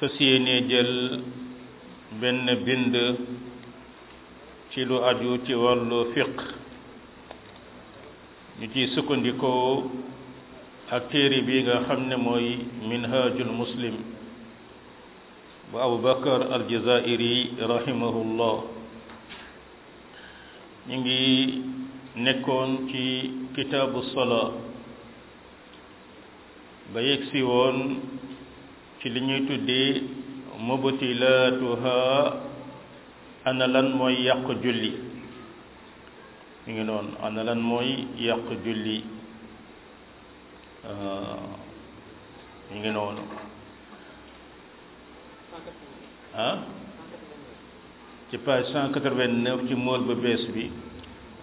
fas yéenee jël benn bind ci lu aju ci wàllu fiq ñu ciy sukkandikoo ak téere bi nga xam ne mooy minhajul muslim bu abu bakar aljazairi rahimahullah ñu ngi nekkoon ci kitaabu sola ba yegsi woon ci li ñuy tuddee mubtilaatuha ana lan mooy yàq julli ñu ngi noonu ana lan mooy yàq julli ñu ngi noonu ah ci page cent quatre-vingt-neuf ci mool bu bees bi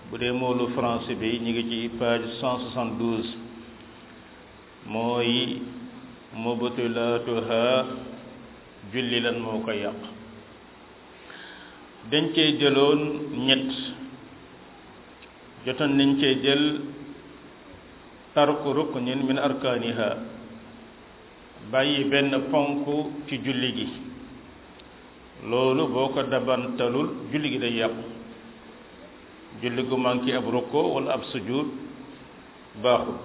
bu dee moolu français bi ñu ngi ci page cent soixante-douze mooy mubtilatuha julli lan moo ko yàq dañ cee jëloon ñett jotoon nañ cee jël tarku ruknin min arkaaniha bàyyi benn ponk ci julli gi loolu boo ko dabantalul julli gi day yàqu julli gu manqué ab rukko wala ab sujud baaxul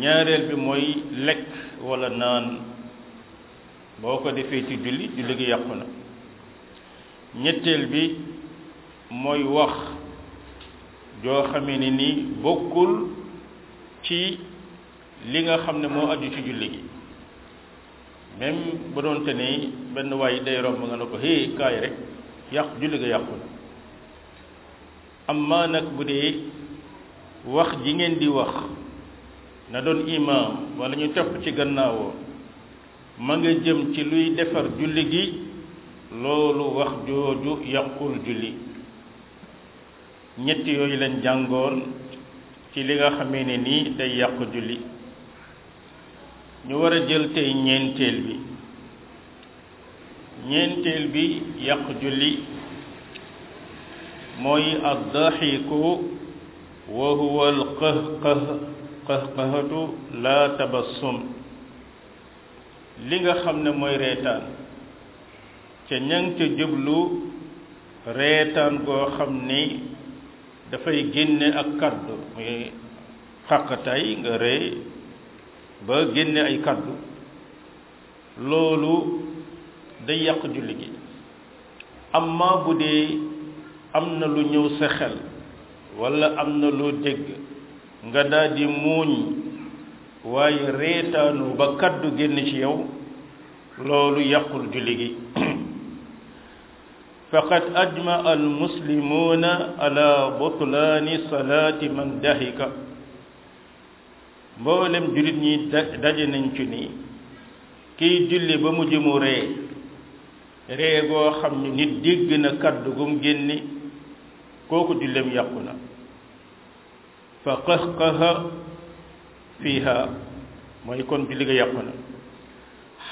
ñaareel bi mooy lekk wala naan boo ko defee ci julli julli gi yàqu na ñetteel bi mooy wax joo xamee ne ni bokkul ci li nga xam ne moo aju ci julli gi même bu doonte ne benn waay day romb nga ne ko hé kaay rek yàqu julli ga yàqu na amma nag bu dee wax ji ngeen di wax na doon imaam wala ñu topp ci gannaawoo ma nga jëm ci luy defar julli gi loolu wax jooju yàqul julli ñett yooyu lañ jàngoon ci li nga xamee ne nii day yàq julli ñu war a jël tey ñeenteel bi ñeenteel bi yàq julli mooy addaxiku wa huwa alqahqah qahqahatu la tabassum li nga xam ne mooy reetaan ca ñang ca jublu reetaan goo xam ni dafay génne ak kaddu muy xàqatay nga ree ba génne ay kaddu loolu day yàq julli gi amma bu dee am na lu ñëw sa xel wala am na loo dégg nga daal di muuñ waaye reetaanu ba kaddu génn ci yow loolu yàqul julli gi faqad ajma al muslimuuna ala butlaani salaati man dahika mboolem jullit ñi daje nañ ci ni kiy julli ba mu jëmu ree ree goo xam ni nit dégg na kàddu gum génni kooku julleem yàqu na fa qahqaha fiha mooy kon julli ga yàqu na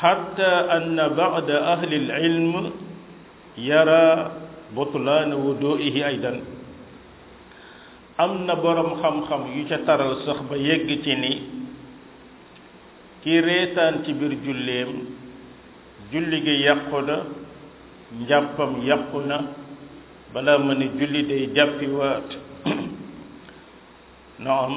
xatta anna ba'da ahli al-ilm yara butlaana wuduihi aydan am na borom xam-xam yu ca taral sax ba yegg ci ni ki reetaan ci biir julleem julli gi yàqu na njàppam yàqu na balaa ma ne julli day jàppiwaat na am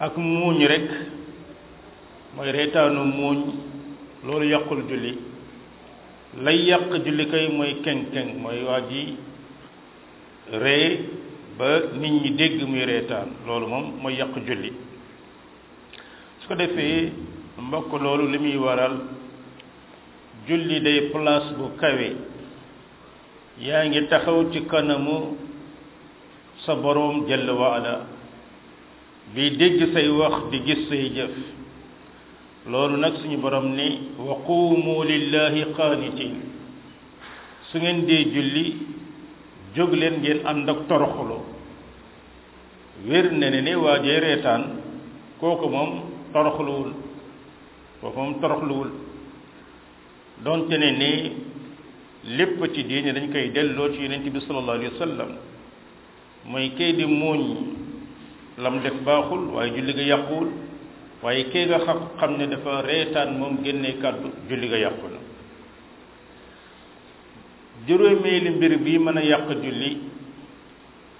ak muuñ rek mooy reetaanu muuñ loolu yàqul julli lay yàq julli kay mooy keng-keng mooy waa ji ree ba nit ñi dégg muy reetaan loolu moom mooy yàq julli su ko defee mbokk loolu li muy waral julli day place bu kawe yaa ngi taxaw ci kanamu sa boroom jalla wa ala bi dégg say wax di gis say jëf loolu nag suñu borom ni wa quumu lillahi qaanitin su ngeen dee julli jóg leen ngeen ànd ak toroxlu wér na ne ne waa jee reetaan kooku moom toroxluwul kooku moom toroxluwul donte ne ni lépp ci diine dañ koy delloo ci yonent bi sallallahu alayhi wa sallam mooy kay di muuñ lam def baaxul waaye julli ga yàquwul waaye kay nga xam xam ne dafa reetaan moom génnee kàddu julli ga yàqu na juróomeeli mbir bi mën a yàq julli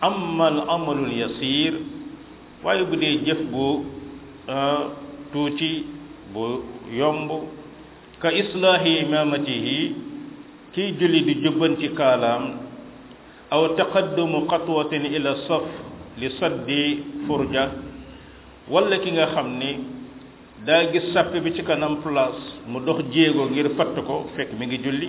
amma al amalul yasir waaye bu dee jëf bu tuuti bu yomb ka islaahi imamatihi kiy julli di jubbanti kaalaam aw taqaddumu xatwatin ila saf li saddi furja wala ki nga xam ni daa gis sàpp bi ci kanam place mu dox jéego ngir fatt ko fekk mi ngi julli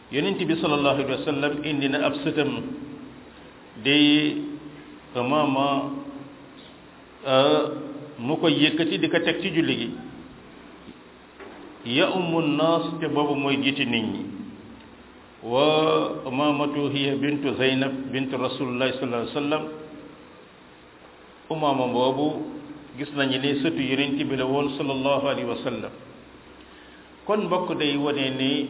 yonent bi sallallahu alayhi wa sallam indi na ab sëtam day maama mu koy yëkkati di ko teg ci julli gi ya ummu naas te boobu mooy jiiti nit ñi wa maamatu hiya bintu zaynab bintu rasulillahi sallallahu alayhi wa sallam umaama boobu gis nañu ne sëtu yonent bi la woon sallallahu alayhi wa sallam kon mbokk day wane ni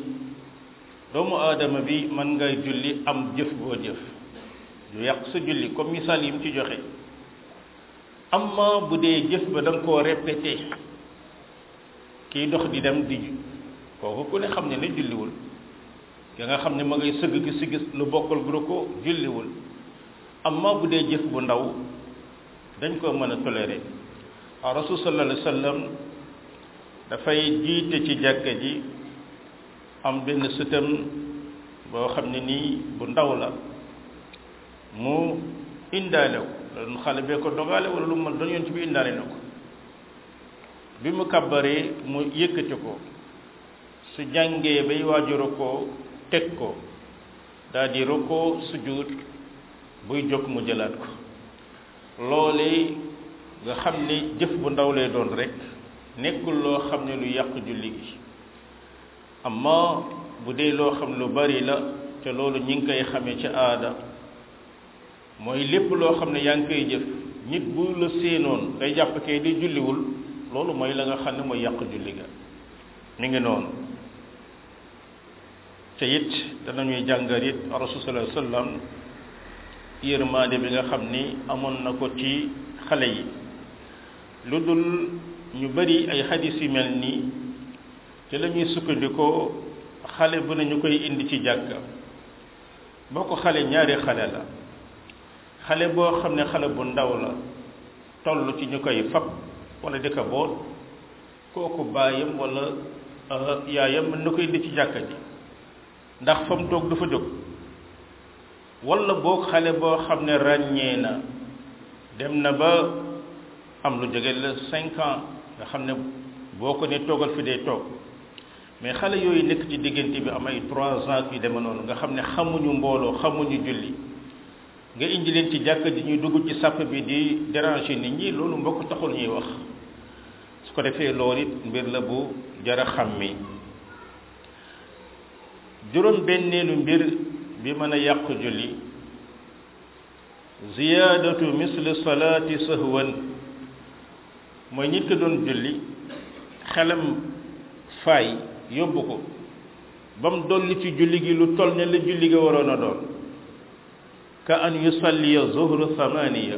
doomu aadama bi mën nga julli am jëf boo jëf du yàq sa julli comme misaal yi mu ci joxe amma bu dee jëf ba da nga koo répété kiy dox di dem di kooku ku ne xam ne ne julliwul ki nga xam ne ma ngay sëgg gi si gis lu bokkal bu ko julliwul amma bu dee jëf bu ndaw dañ ko mën a toléré a rasul sallallahu alayhi wa sallam dafay jiite ci jàkka ji am benn sëtam boo xam ne nii bu ndaw la mu indaale ko loolu xale bee ko dogaale wala lu mu mën doon yoon ci bi indaale na ko bi mu kàbbaree mu yëkkati ko su jàngee bay waajuru ko teg ko daa di rukkoo sujud buy jóg mu jëlaat ko loolee nga xam ne jëf bu ndaw lay doon rek nekkul loo xam ne lu yàq julli gi amma bu dee loo xam lu bari la te loolu ñi ngi koy xamee ci aada mooy lépp loo xam ne yaa ngi koy jëf nit bu la séenoon day jàpp kay di julliwul loolu mooy la nga xam ne mooy yàq julli ga mi ngi noonu te it danañuy jàngal it rasul sallallahu alayhi wasallam yërmaande bi nga xam ni amoon na ko ci xale yi lu dul ñu bari ay xadis yu mel nii te la ñuy sukkandikoo xale bu ne ñu koy indi ci jàkka boo ko xale ñaari xale la xale boo xam ne xale bu ndaw la toll ci ñu koy fab wala di ko boot kooku baayam wala yaayam mën na koy indi ci jàkka ji ndax fa mu toog du fa jóg wala boog xale boo xam ne ràññee na dem na ba am lu jege la cinq ans nga xam ne boo ko ne toogal fi day toog mais xale yooyu nekk ci diggante bi am ay trois ans yu deme noonu nga xam ne xamuñu mbooloo xamuñu julli nga indi leen ci jàkka ji ñuy dugg ci sàpp bi di déranger nit ñi loolu mbokk taxul ñuy wax su ko defee loolu it mbir la bu jara xàmmi juróom benneelu mbir bi mën a yàq julli ziyaadatu misli salaati sahwan mooy nit ki doon julli xelam faay yóbbu ko ba mu dolli ci julli gi lu toll ne la julli gi waroon a doon ka an yusalliya zuhru samaniya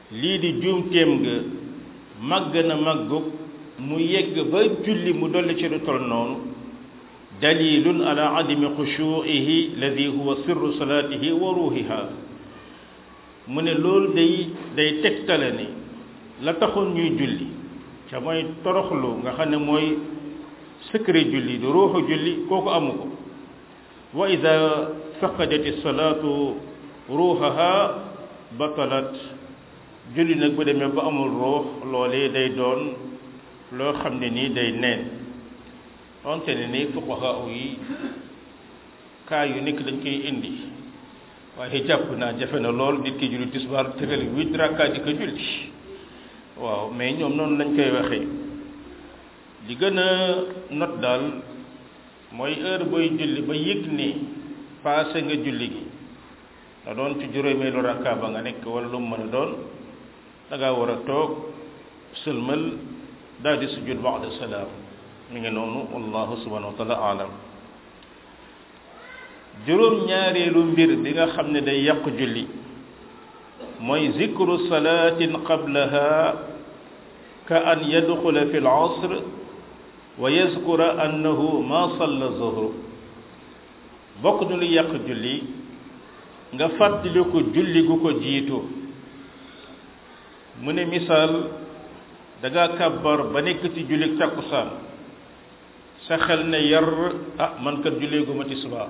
Lii di juumteem ga màgg na màggug mu yegg ba julli mu dolli ci lu tol noonu dalilun ala adami xushuuihi alladi huwa sirru salaatihi wa ruuhiha mu ne loolu day day tegtale ni la taxoon ñuy julli ca mooy toroxlu nga xam ne mooy secret julli du ruuxu julli kooku amu ko wa ida faqadati salaatu ruuxaha batalat julli nag bu demee ba amul ruux loolee day doon loo xam ne nii day neen onte ne nii fuqaha yi kaa yu nekk dañ koy indi waaye jàpp naa jafe na lool nit ki julli tisbaar tëral huit rakka di ko julli waaw mais ñoom noonu lañ koy waxee li gën a not daal mooy heure booy julli ba yëg ne paase nga julli gi na doon ci juróomeelu rakka ba nga nekk wala lu mu mën a doon da ngaa war a toog sëlmal daal di sujud ba'da salaam mi ngi noonu wallahu subhanahu wa taala alam juróom ñaareelu mbir bi nga xam ne day yàq julli mooy zikru salaatin qablaha ka an yadxula fi l asr wa yazkura annahu ma salla zuhr bokk nu lu yàq julli nga fàttali ko julli gu ko jiitu mu ne misaal da nga kàbbar ba nekk ci julli takkusaan sa xel ne yar ah man kat jullee gu ma tisbaar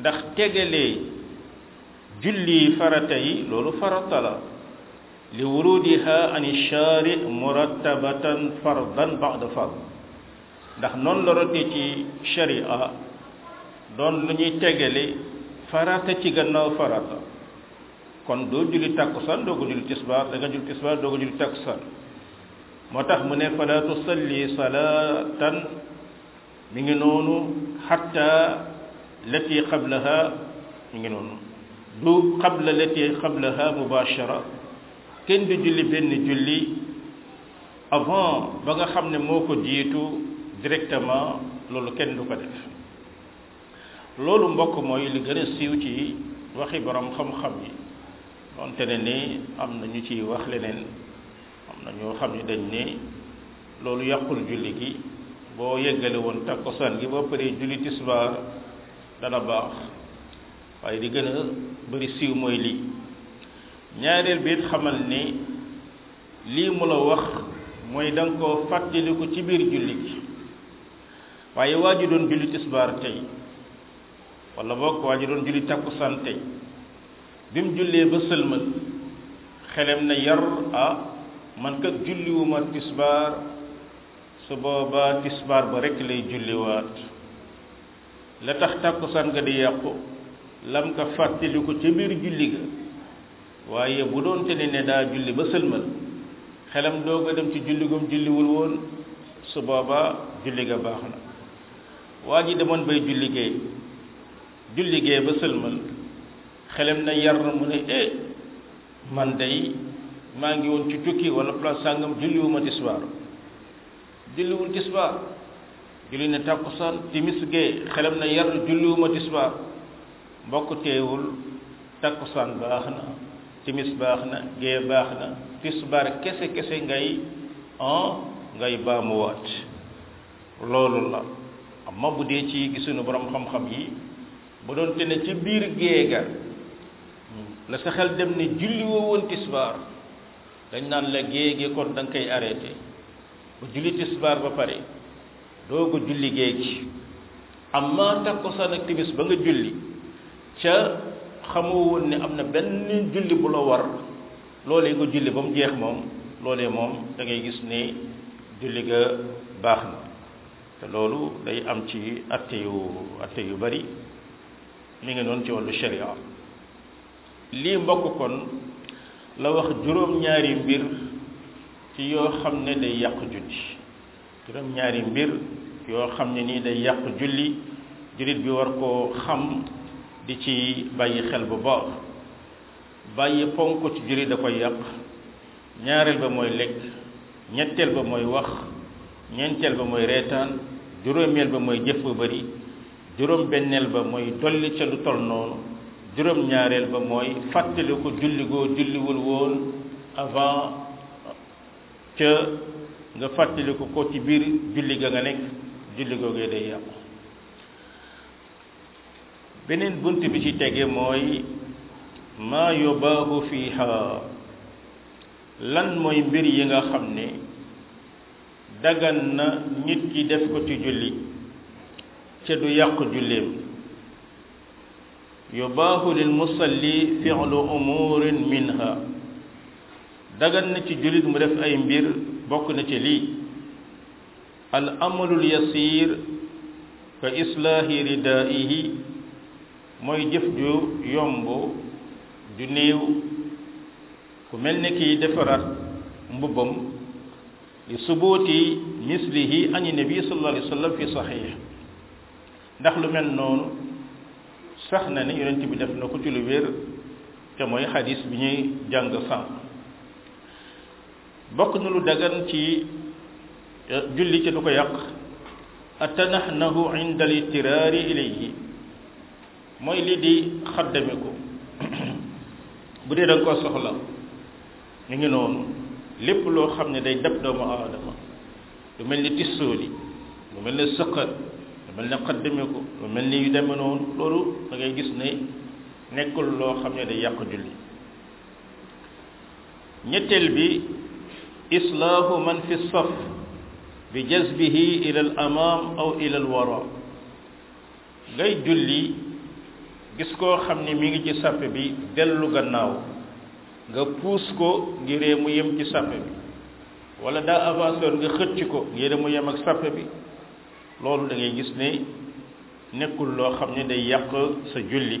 ndax tegalee julli farata yi loolu farata la li wurudiha an shaari murattabatan fardan ba'da fard ndax noonu la rotee ci sharia doon lu ñuy tegale farata ci gannaaw farata kon doo julli takkusaan doo ko julli tisbaar da nga julli tisbaar doo ko julli takkusaan moo tax mu ne fala tusalli salatan mi ngi noonu xatta lati qablaha mi ngi noonu du qabla lati qablaha mubashara kenn du julli benn julli avant ba nga xam ne moo ko jiitu directement loolu kenn du ko def loolu mbokk mooy li gën a siiw ci waxi borom xam-xam yi donte ne ni am na ñu ciy wax leneen am na ñoo xam ne dañ ne loolu yàqul julli gi boo yeggale woon takkusaan gi ba pare julli tisbaar dana baax waaye di gën a bëri siiw mooy lii ñaareel bi it xamal ne lii mu la wax mooy da nga koo fàttaliku ci biir julli gi waaye waa ji doon julli tisbaar tey wala boog waa ji doon julli takkusaan tey bi mu jullee ba sëlmal xelem na yar ah man kat julliwuma tisbaar su boobaa tisbaar ba rekk lay julliwaat la tax takkusaan nga di yàqu lam nga fàttali ko ca biir julli ga waaye bu doon te ne ne daa julli ba sëlmal xelam doog a dem ci julli gum julliwul woon su boobaa julli ga baax na waa ji demoon bay julli gee julli gee ba sëlmal xelam na yar mu ne eh man day maa ngi woon ci tukki wala place sàngam julliwuma tisbaar julliwul tisbaar julli ne tàkkusaan timis gee xelam na yar julliwuma tisbaar mbokk teewul tàkkusaan baax na timis baax na gee baax na tisbaar kese kese ngay en ngay baamuwaat loolu la amma bu dee ci gisuñu borom xam-xam yi bu doon te ne ci biir géega la sa xel dem ne julli woo woon tisbaar dañ naan la géege kon da nga koy arrêté bu julli tisbaar ba pare doo ko julli géej amma takkusaan ak timis ba nga julli ca xamoo woon ne am na benn julli bu la war loolee nga julli ba mu jeex moom loolee moom da ngay gis ne julli ga baax na te loolu day am ci atte yu atte yu bari mi ngi noonu ci wàllu sharia lii mbokk kon la wax juróom-ñaari mbir ci yoo xam ne day yàq julli juróom-ñaari mbir yoo xam ne nii day yàq julli jullit bi war koo xam di ci bàyyi xel bu baax bàyyi ponk ci julli da koy yàq ñaareel ba mooy lekk ñetteel ba mooy wax ñeenteel ba mooy reetaan juróomeel ba mooy jëf bu bari juróom benneel ba mooy dolli ca lu tol noonu juróom ñaareel ba mooy fàttali ko julli goo julliwul woon avant ca nga fàttali ko ko ci biir julli ga nga nekk julli googee day yàqu beneen bunt bi ci tege mooy maa yobaahu fiiha lan mooy mbir yi nga xam ne dagan na nit ki def ko ci julli ca du yàq julleem yobaahu lil musalli fi'lu umurin minha dagan na ci jullit mu def ay mbir bokk na ci lii al amalul yasiir ka islaahi ridaihi mooy jëf ju yomb ju néew ku mel ni kiy defaraat mbubbam li subuuti mislihi ani nabi sallallahu alayhi wa sallam fi saxiix ndax lu mel noonu sax na ne yonent bi def na ko ci lu wér te mooy xadis bi ñuy jàng sànq bokk na lu dagan ci julli ci du ko yàq atanahnahu inda al itiraari ilayhi mooy lii di xaddame ko bu dee da nga koo soxla ñu ngi noonu lépp loo xam ne day dab doomu aadama lu mel ni tissooli lu mel ni sëqat lu mel ni xaddame ko lu mel ni yu deme noonu loolu da ngay gis ne nekkul loo xam ne day yàq julli ñetteel bi islaahu man fi saf bi jazbihi ila al amaam aw ila al wara ngay julli gis koo xam ne mi ngi ci sàppe bi dellu gannaaw nga puus ko ngiree mu yem ci sàppe bi wala daa avancé woon nga xëcc ko ngiree mu yem ak sàppe bi loolu da ngay gis ne nekkul loo xam ne day yàq sa julli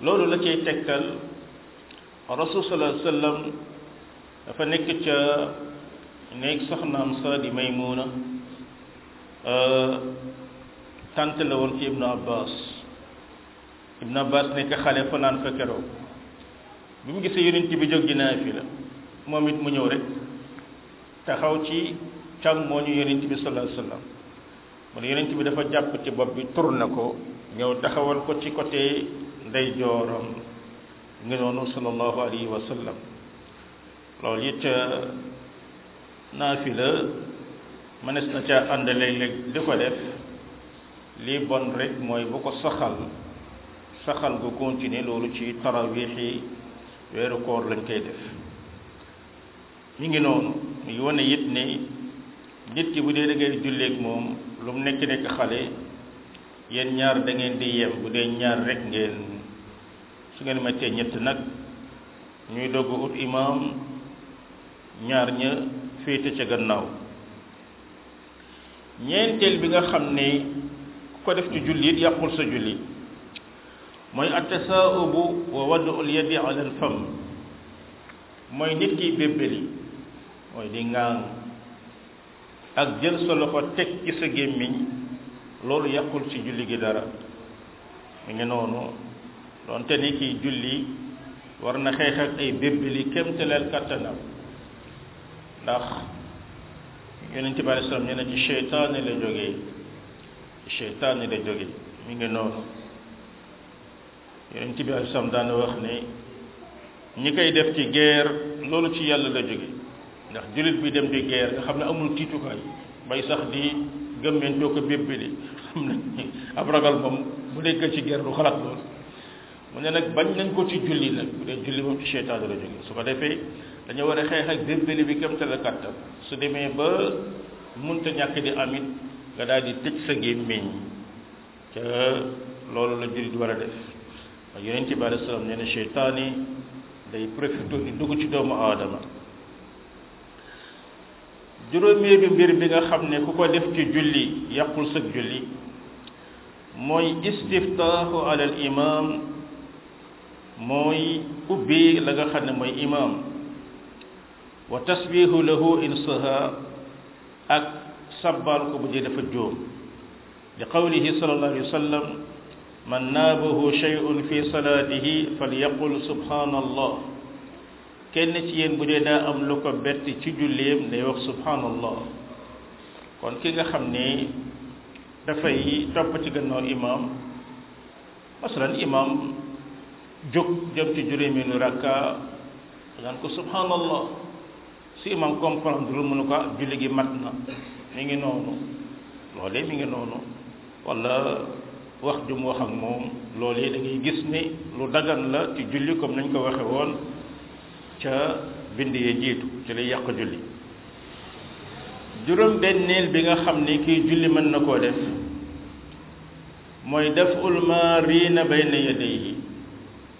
loolu la cay tegtal rasul sallallahu alayhi wasallam dafa nekk ca néeg soxnaam sa di Maymuna tant la woon ci Ibnu Abbas Ibnu Abbas nekk xale fanaan fa keroog bi mu gisee yonent bi jóg di naafila moom it mu ñëw rek taxaw ci càmmooñu yonent bi sallallahu alayhi wasallam mu ne yonent bi dafa jàpp ci bopp bi tur na ko ñëw taxawal ko ci côté ndey jooram ngi noonu sallallahu alayhi wa sallam loolu it naafila mënees na caa ànd léeg-léeg di ko def lii bon rek mooy bu ko saxal saxal gu continuer loolu ci tarawiixi weeru koor lañ koy def mi ngi noonu mi ngi wane it ne nit ki bu dee da ngay julleeg moom lu mu nekk nekk xale yéen ñaar da ngeen di yem bu dee ñaar rek ngeen su ngeen matee ñett nag ñuy dogg ut imaam ñaar ña féete ca gannaaw ñeenteel bi nga xam ne ku ko def ci julli it yàqul sa julli mooy attasaaubu wa wadu al yadi ala al fam mooy nit kiy bébbali mooy di ŋaang ak jël sa loxo teg ci sa gémmiñ loolu yàqul ci julli gi dara mu ngi noonu doonte ni kiy julli war na xeex ak ay bébbali kémtaleel kàttanam ndax yonent bi alei salaam ñu ne ci cheytaane la jógee ci cheytaane la jógee mi ngi noonu yonent bi aleyhi salaam daan wax ne ñi koy def ci guerre loolu ci yàlla la jóge ndax jullit bi dem di guerre nga xam ne amul tiitukaay bay sax di gëmmentoo ko bépp di xam nañ ni ab ragal moom bu nekk ci guerre du xalaat loolu mu ne nag bañ nañ ko ci julli nag bu dee julli moom ci seytaane la jóge su ko defee dañu war a xeex ak bébbali bi kam te la kàttan su demee ba munta ñàkk di amit nga daal di tëj sa gémmiñ te loolu la jullit war a def ak yonent bi alei salaam nee na cheytaan yi day profité di dugg ci doomu aadama juróomeelu mbir bi nga xam ne ku ko def ci julli yàqul sag julli mooy istiftaahu ala al imam mooy ubbi la nga xam ne mooy imam wa tasbihu lahu insaha ak sabbal ko bu jee dafa jóom li qawlihi sallallahu alayhi wa sallam man naabahu shay'un fi salaatihi falyaqul subhanallah kenn ci yéen bu dee daa am lu ko bett ci julleem day wax subhanallah kon ki nga xam ne dafay topp ci gannaaw imaam masalan imaam jóg jëm ci juróomeelu rakka daan ko subhanallah su imam comprendre lu mënu ko ah julli gi mat na mi ngi noonu loolee mi ngi noonu wala wax ju mu wax ak moom loolee da ngay gis ni lu dagan la ci julli comme nañ ko waxe woon ca bind ya jiitu ci lay yàq julli juróom benneel bi nga xam ni kii julli mën na koo def mooy def ulmaariina bayna yadayhi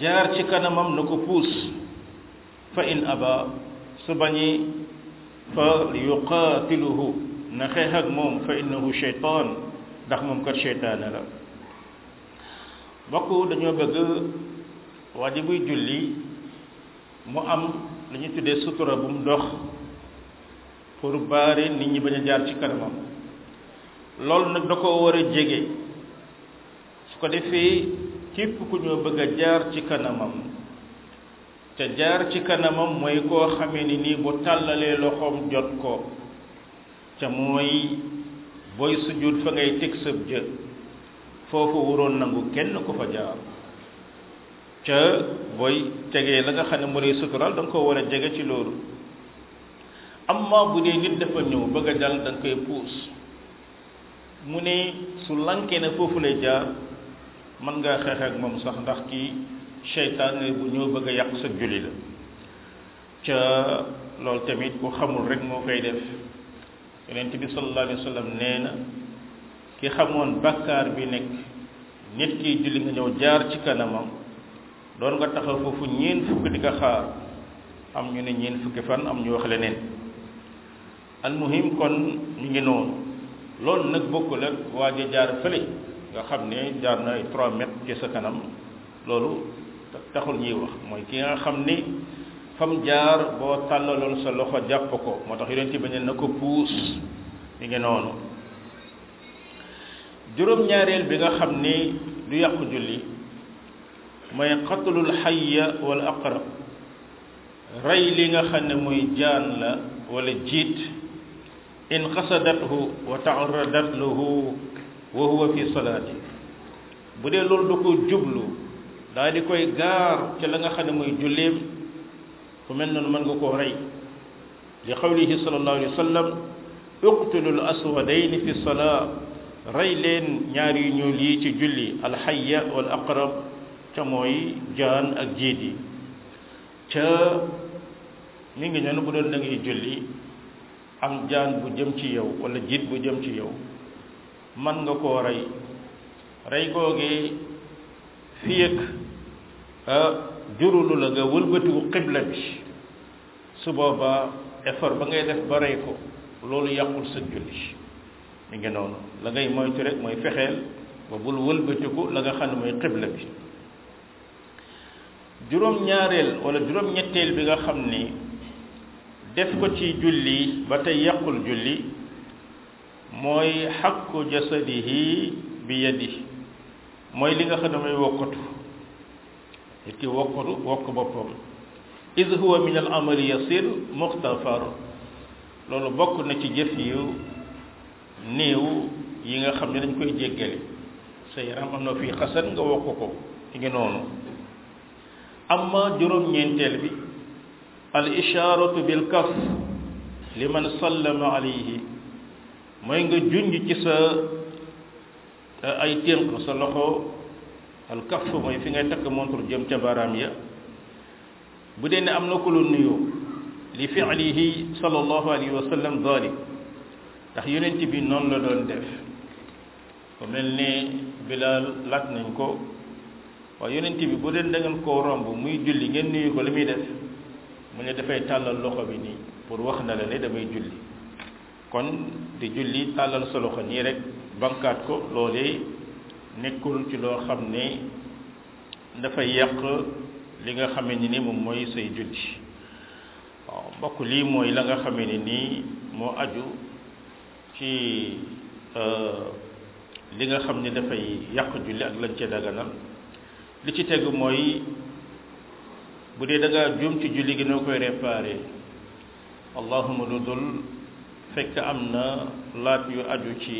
jaar ci kanamam na ko puus fa in aba su bañee fa yuqaatiluhu na xeex ak moom fa innahu shaytaan ndax moom kat shaytaane la mbokk dañoo bëgg waa ji buy julli mu am lu ñu tuddee sutura bu mu dox pour baare nit ñi bañ a jaar ci kanamam loolu nag da ko war a jege su ko defee képp ku ñu bëgg a jaar ci kanamam te jaar ci kanamam mooy koo xamee ni nii bu tàllalee loxoom jot ko ca mooy booy sujud fa ngay teg sëb jë foofu waroon nangu kenn ku fa jaar ca booy tegee la nga xam ne mu lay sutural da nga ko war a jege ci loolu amma bu dee nit dafa ñëw bëgg a dal da nga koy puus mu ne su lankee ne foofu lay jaar mën ngaa xeex ak moom sax ndax kii seytaane bu ñëw bëgg a yàq sa julli la ca loolu tamit ku xamul rek moo koy def yonent bi sallallahu alayhi wa sallam nee na ki xamoon bàkkaar bi nekk nit ki julli nga ñëw jaar ci kanamam doon nga taxaw foofu ñeen fukki di ko xaar am ñu ne ñeen fukki fan am ñu wax leneen almuhim kon mi ngi noonu loolu nag bokkul ak waa ja jaar fële nga xam ne jaar na ay 3 mètres ci sa kanam loolu taxul ñuy wax mooy ki nga xam ni fam jaar boo tàllaloon sa loxo jàpp ko moo tax yonent bi ne na ko puus mi ngi noonu juróom-ñaareel bi nga xam ni du yàqu julli mooy qatlul xayya wal aqrab rey li nga xam ne muy jaan la wala jiit in qasadathu wa taarradat lahu wa huwa fi salaati bu dee loolu da ko jublu daal di koy gaar ca la nga xam ne muy julleem ku mel noonu mën nga koo rey li qawlihi sallallahu alayhi wa sallam uqtulul aswadayni fi salaa rey leen ñaar yu ñuul yi ci julli alxayya wal aqrab ca mooy jaan ak jiit yi ca mi ngi noonu bu doon da ngay julli am jaan bu jëm ci yow wala jiit bu jëm ci yow man nga koo rey rey googee fii ak jurulu la nga wëlbatiku xibla bi su boobaa effort ba ngay def ba rey ko loolu yàqul sa julli mi ngi noonu la ngay moytu rek mooy fexeel ba bul wëlbatiku la nga xam ne mooy xibla bi juróom ñaareel wala juróom ñetteel bi nga xam ni def ko ci julli ba tey yàqul julli mooy xaqu jasadihi bi yadi mooy li nga xam ne mooy wokkatu nit ki wokkatu wokk boppam id huwa min al amali yasir muxtafar loolu bokk na ci jëf yu néew yi nga xam ne dañ koy jéggale sa yaram am na fii xasan nga wokk ko ci ngi noonu amma juróom-ñeenteel bi al isharatu bil kaf liman sallama alayhi mooy nga junj ci sa ay ténk sa loxo al kaf mooy fi ngay takk montre jëm ca baaraam ya bu dee ne am na ko lu nuyoo li fi'lihi sallallahu alayhi wa sallam dalik ndax yonent bi noonu la doon def ku mel ne Bilaal laaj nañ ko waaye yonent bi bu dee da ngeen koo romb muy julli ngeen nuyu ko li muy def mu ne dafay tàllal loxo bi nii pour wax na la ne damay julli kon di julli tàllal sa loxo nii rek bankaat ko loolee nekkul ci loo xam ne dafay yàq li nga xamee ni ni moom mooy say julli waaw mbokk lii mooy la nga xamee ni nii moo aju ci li nga xam ni dafay yàq julli ak lañ ca daganal li ci tegu mooy bu dee da ngaa juum ci julli gi noo koy réparé allahuma lu dul fekk am na laaj yu aju ci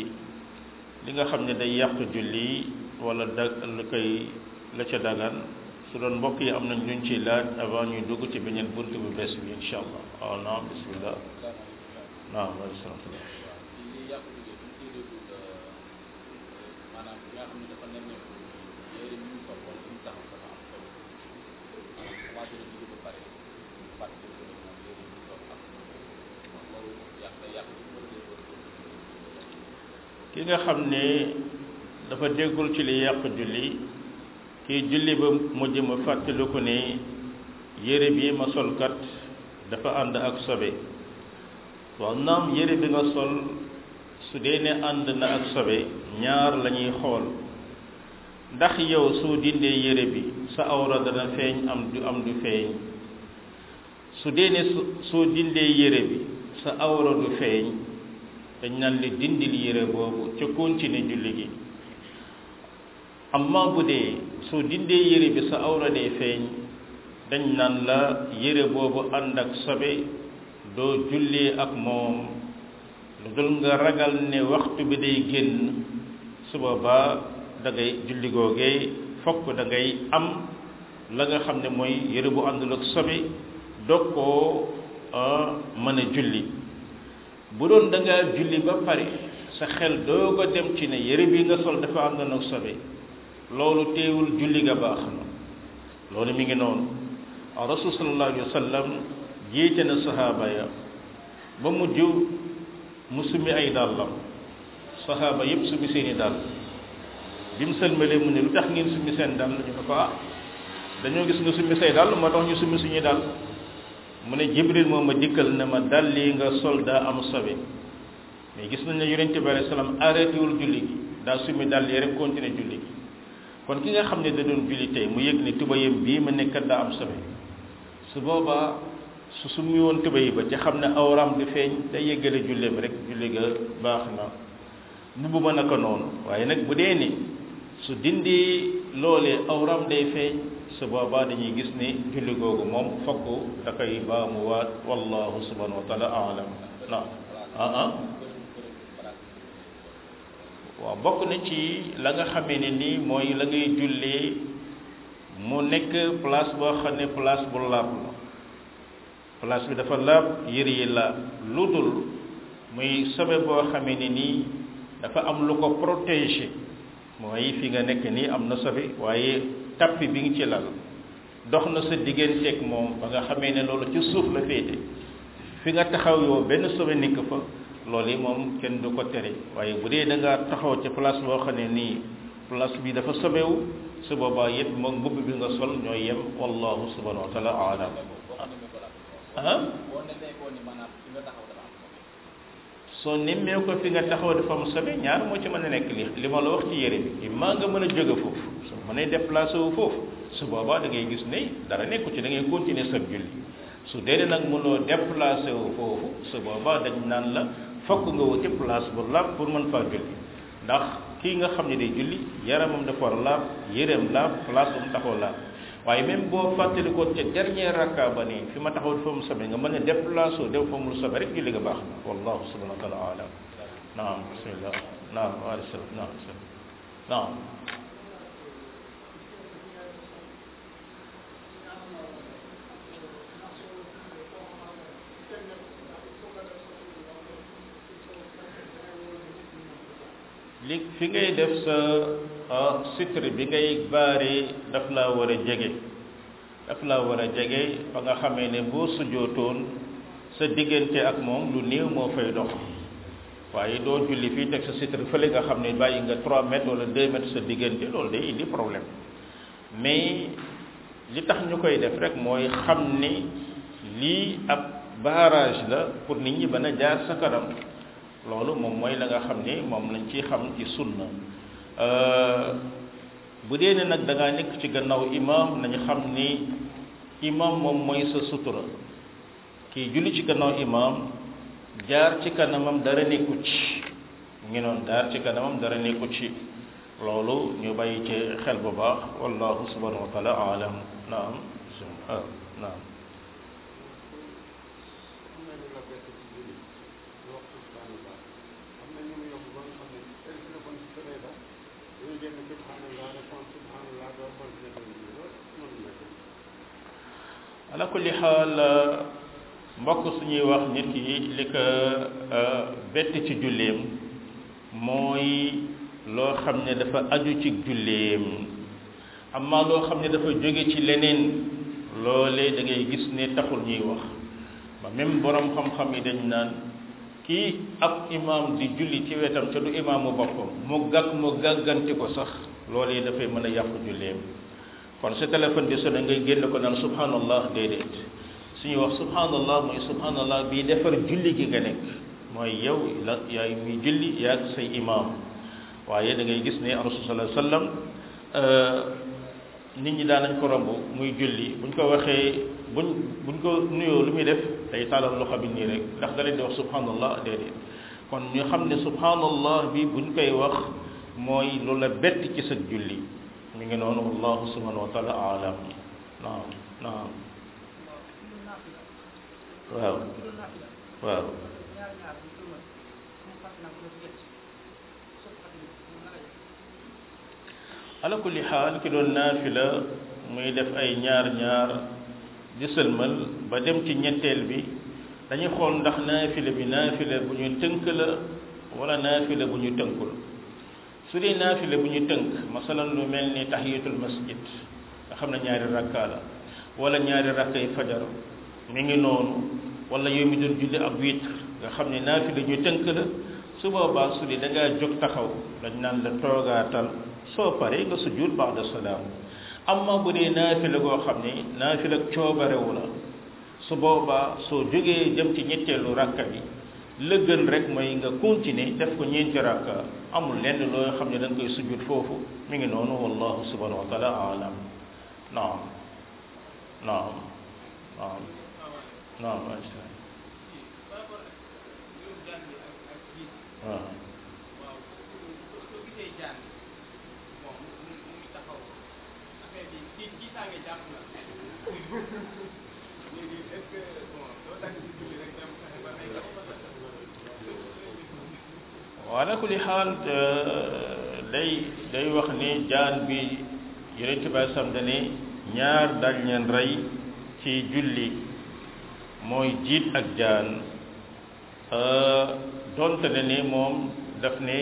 li nga xam ne day yàq julli wala dag lu koy la ca dagan su doon mbokk yi am nañ luñ ciy laaj avant ñuy dugg ci beneen bunt bu bees bi incha allah waaw naam bismillah naam waaleykum salaam ki nga xam ne dafa déggul ci li yàq julli kii julli ba mujj ma fàttaliku ne yére bi ma sol kat dafa ànd ak sobe waaw naam yére bi nga sol su dee ne ànd na ak sobe ñaar la ñuy xool ndax yow soo dindee yére bi sa awra dana feeñ am du am du feeñ su dee ne soo dindee yére bi sa awra du feeñ dañ naan li dindil yére boobu ca continuer julli gi amma bu dee soo dindee yére bi sa awra day feeñ dañ naan la yére boobu ànd ak sobe doo jullee ak moom lu dul nga ragal ne waxtu bi day génn su boobaa da ngay julli googee fokk da ngay am la nga xam ne mooy yëre bu àndul ak sobe dog koo mën a julli bu doon da ngaa julli ba pare sa xel doog a dem ci ne yëre bi nga sol dafa àndoon ak sobe loolu teewul julli nga baax na loolu mi ngi noonu rasul sallallahu alayhi wa sallam jiite na sahaaba ya ba mujj mu summi ay dàllam saxaaba yépp summi seeni dàll bi mu sëlmalee mu ne lu tax ngeen summi seen dàll ñu ne ko ah dañoo gis nga summi say dàll moo tax ñu summi suñuy dàll mu ne jibril moo ma dikkal ne ma dàll yi nga sol daa am sobe mais gis nañ ne yonente bi alayhi salaam arrêté wul julli gi daa summi dàll yi rek continué julli gi kon ki nga xam ne da doon julli tey mu yëg ne tubayam bii ma nekkat daa am sobe su boobaa su summi woon tubéy ba ca xam ne awraam du feeñ day yëggale julleem rek julli ga baax na mbubb ma naka noonu waaye nag bu dee ni su dindi loolee awraam day feeñ su boobaa dañuy gis ni julli googu moom fokk da koy baamuwaat wallahu subhanahu wa taala alam naam ah ah waaw bokk na ci la nga xamee ne nii mooy la ngay jullee mu nekk place boo xam ne place bu laab la place bi dafa laab yëre yi laab lu dul muy sobe boo xamee ne nii dafa am lu ko protéger mooy fi nga nekk nii am na sobe waaye tappi bi nga ci lal dox na sa digganteeg moom ba nga xamee ne loolu ci suuf la féete fi nga taxaw yow benn sobe nekk fa loolu yi moom kenn du ko tere waaye bu dee da nga taxaw ci place boo xam ne nii place bi dafa sobewu su boobaa yëpp moom mbubb bi nga sol ñooy yem wallahu subhanahu wa taala alam ah soo nemmee ko fi nga taxaw dafa am sobe ñaar moo ci mën a nekk li li ma la wax ci yére bi i maa nga mën a jóge foofu su mën a déplacé wu foofu su boobaa da ngay gis ne dara nekku ci da ngay continuer sa julli su dee nag mënoo déplacé wu foofu su boobaa dañ naan la fokk nga wuti place bu lab pour mën faa julli ndax kii nga xam ne day julli yaramam dafa war a laab yéreem laab place bu mu taxaw laab waaye même boo fàttalikoon ca dernier rakka ba ne fi ma taxaw dafa mu sobe nga mën a déplacé wu def fa mu sobe rek julli nga baax na wallahu subhanahu wa taala alam naam bismillah naam waaleykum salaam naam bismillah naam li fi ngay def sa sitr bi ngay baare daf laa war a jege daf laa war a jege ba nga xamee ne boo sujjootoon sa diggante ak moom lu néew moo fay dox waaye doo julli fii teg sa sitr fële nga xam ne bàyyi nga 3 mètres wala 2 mètres sa diggante loolu day indi problème mais li tax ñu koy def rek mooy xam ne lii ab barrage la pour nit ñi mën a jaar sa kanam loolu moom mooy la nga xam ne moom lañ ci xam ci sunna bu dee ne nag da ngaa nekk ci gannaaw imam nañu xam ni imam moom mooy sa sutura kii julli ci gannaaw imaam jaar ci kanamam dara nekku ci ngi noonu jaar ci kanamam dara nekku ci loolu ñu bàyyi ci xel bu baax wallahu subhanahu wa taala alam naam ah naam ala kulli xaal mbokk suñuy wax nit ki li ko bett ci julleem mooy loo xam ne dafa aju ci julleem amma loo xam ne dafa jóge ci leneen loolee da ngay gis ne taxul ñuy wax ba même borom xam-xam yi dañ naan kii ab imaam di julli ci wetam ca du imaamu boppam mu gàgg mu gàgganti ko sax loolee dafay mën a yàqu julleem kon sa téléphone di sonné ngay génn ko naan subhanallah déedéet suñu wax subhanallah mooy subhanallah bii defar julli gi nga nekk mooy yow la yaay muy julli yaa ak say imaam waaye da ngay gis ne rasul sallallahu alayhi wasallam nit ñi daan nañ ko romb muy julli buñ ko waxee buñ buñ ko nuyoo lu muy def day taalal loxo bi nii rek ndax da leen di wax subhanallah déedéet kon ñu xam ne subhanallah bi buñ koy wax mooy lu la bett ci sa julli mi ngi noonu wallahu subhanahu wa taala alam naam naam waaw waaw ala kulli xaal ki doon naafila muy def ay ñaar ñaar di sëlmal ba dem ci ñetteel bi dañuy xool ndax naafila bi naafila bu ñu tënk la wala naafila bu ñu tënkul su dee naafile bu ñu tënk masalan lu mel ni tahiyatul masjid nga xam ne ñaari rakka la wala ñaari rakkay fajar mi ngi noonu wala yow mi doon julli ab witr nga xam ne naafile ñu tënk la su boobaa su dee da ngaa jóg taxaw dañ naan la toogaatal soo paree nga sujjuut ba'da salaam amma bu dee naafile goo xam ne naafile ak coobarewu la su boobaa soo jógee jëm ci ñetteelu rakka bi la gën rek mooy nga continuer def ko ñeenti rakka amul lenn loo xam ne da nga koy sujjut foofu mi ngi noonu wallahu subhanahu wa taala alam naam naam naam naam macha waaw wala ku li xaal day day wax ne jaan bi yonent bi sam dane ñaar dañ leen rey ci julli mooy jiit ak jaan donte ne ni moom daf ne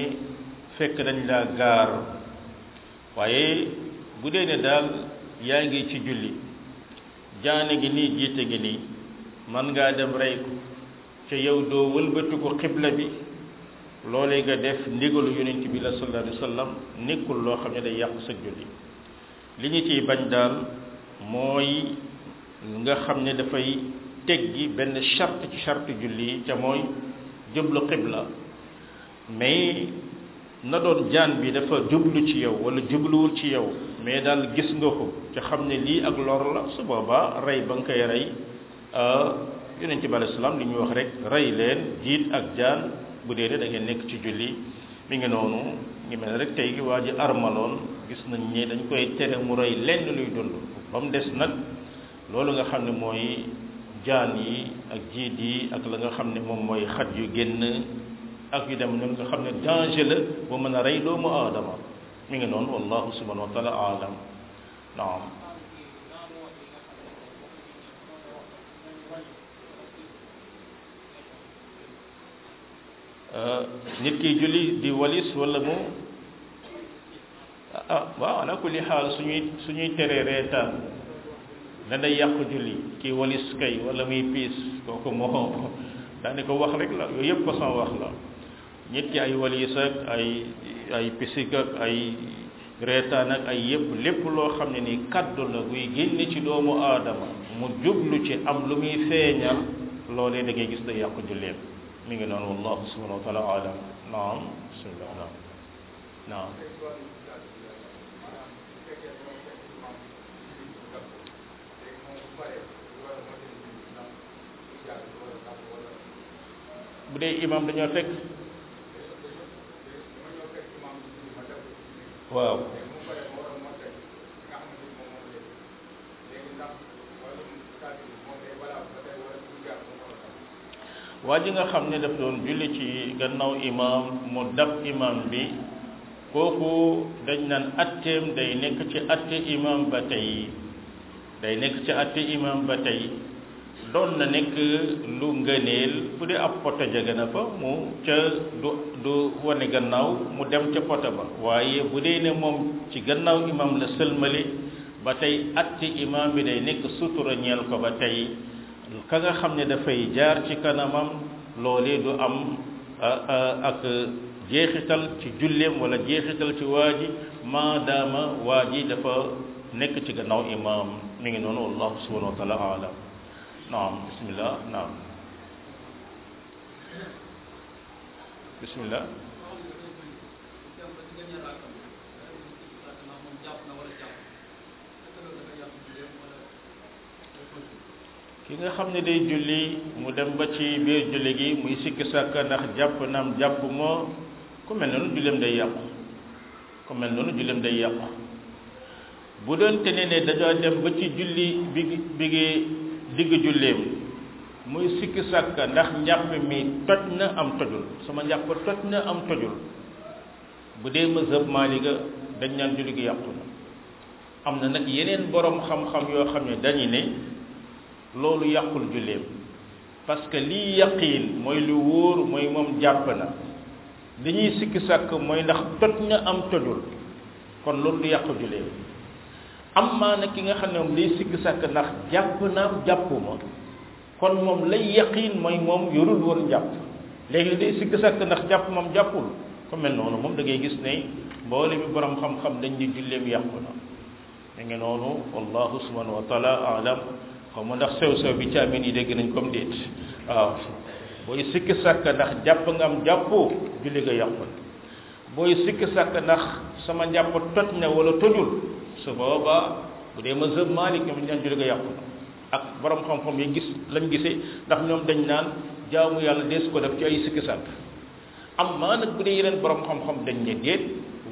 fekk dañ laa gaar waaye bu dee ne daal yaa ngi ci julli jaane gi nii jiite gi nii man ngaa dem rey ko ca yow doo wëlbatiku xibla bi loolee nga def ndigalu yonent bi la sallallahu alayhi wa sallam nekkul loo xam ne day yàqu sa julli li ñu ciy bañ daal mooy nga xam ne dafay teggi benn charte ci charte julli yi ca mooy jublu xibla mais na doon jaan bi dafa jublu ci yow wala jubluwul ci yow mais daal gis nga ko te xam ne lii ak lor la su boobaa rey ba nga koy rey yonent bi alayhi salaam li ñuy wax rek rey leen jiit ak jaan bu dee da ngeen nekk ci julli mi ngi noonu ngi mel rek tey gi waa ji armaloon gis nañ ne dañ koy tere mu rey lenn luy dund ba mu des nag loolu nga xam ne mooy jaan yi ak jiit yi ak la nga xam ne moom mooy xaj yu génn ak yu dem noonu nga xam ne danger la bu mën a rey doomu aadama mi ngi noonu wallahu subhanahu wa taala alam naam nit kiy julli di walis wala mu ah waaw ala kulli xaal suñuy suñuy teree reetaan ne day yàq julli kii walis kay wala muy piis kooku moo daane ko wax rek la yooyu yëpp façon wax la nit ki ay walis ak ay ay pisik ak ay reetaan ak ay yëpp lépp loo xam ne ni kaddu la buy génne ci doomu aadama mu jublu ci am lu muy feeñal loolee da ngay gis day yàq julleem mi ngi noonu wallahu subhanahu wa taala alam naam bismillah naam non bu dee imam dañoo fekk waaw waa ji nga xam ne daf doon julli ci gannaaw imaam mu dab imaam bi kooku dañ naan atteem day nekk ci atte imaam ba tey day nekk ci atte imaam ba tey doon na nekk lu ngëneel fu dee ab poto jege na fa mu ca du du wane gannaaw mu dem ca poto ba waaye bu dee ne moom ci gannaaw imaam la sëlmale ba tey atti imaam bi day nekk sutura ñeel ko ba tey ka nga xam ne dafay jaar ci kanamam loolee du am ak jeexital ci julleem wala jeexital ci waa ji maadaama waa ji dafa nekk ci gannaaw imaam mi ngi noonu wallahu subhanahu wa taala alam naam bismillah naam bismillah ki nga xam ne day julli mu dem ba ci biir julli gi muy sikki sàkka ndax jàpp naam jàpp moo ku mel noonu julleem day yàqu ku mel noonu julleem day yàqu bu doonte ne ne dañoo dem ba ci julli bi bi ngi digg julleem muy sikki sàkka ndax njàpp mi toj na am tojul sama njàpp toj na am tojul bu dee mazhab maaliga dañ naan julli gi yàqu na am na nag yeneen borom xam-xam yoo xam ne dañu ne loolu yàqul julleem parce que lii yaqiin mooy lu wóor mooy moom jàpp na dañuy sikki sàkk mooy ndax toj na am tojul kon loolu du yàqu julleem am maa nag ki nga xam ne moom day sikki sàkk ndax jàpp naam jàppuma kon moom lay yaqiin mooy moom yorul woon njàpp léegi day sikk sàkk ndax jàpp moom jàppul ko mel noonu moom da ngay gis ne mboole mi borom xam-xam dañ ne julleem yàqu na da nga noonu wallahu subhanahu wa taala alam xaw ma ndax sew sew bi caamin yi dégg nañ comme déet waaw booy sikk sàkk ndax jàpp nga am jàppoo julli nga yàqu na booy sikk sàkk ndax sama njàpp toj na wala tojul su boobaa bu dee mazhab Maalik ñoom ñaan julli nga yàqu na ak borom xam-xam yi gis lañ gisee ndax ñoom dañ naan jaamu yàlla dees ko def ci ay sikki sàkk am maa nag bu dee yeneen borom xam-xam dañ ne déet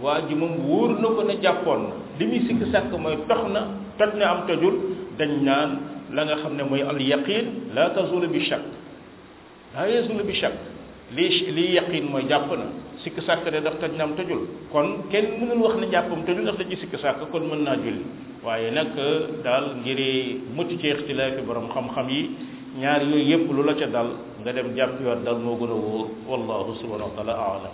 waa ji moom wóor na ko ne jàppoon na li muy sikki sàkk mooy tox na toj na am tojul dañ naan la nga xam ne mooy al yaqin la tazulu bi shakk laa yazulu bi shakk lii lii yaqin mooy jàpp na sikk sàkk de daf toj naam tojul kon kenn mënul wax ne jàppam tojul daf toj sikk sàkk kon mën naa julli waaye nag daal ngir mucc ci ixtilaafi borom xam-xam yi ñaar yooyu yépp lu la ca dal nga dem jàpp yoon dal moo gën a wóor wallahu subhanahu wa taala aalam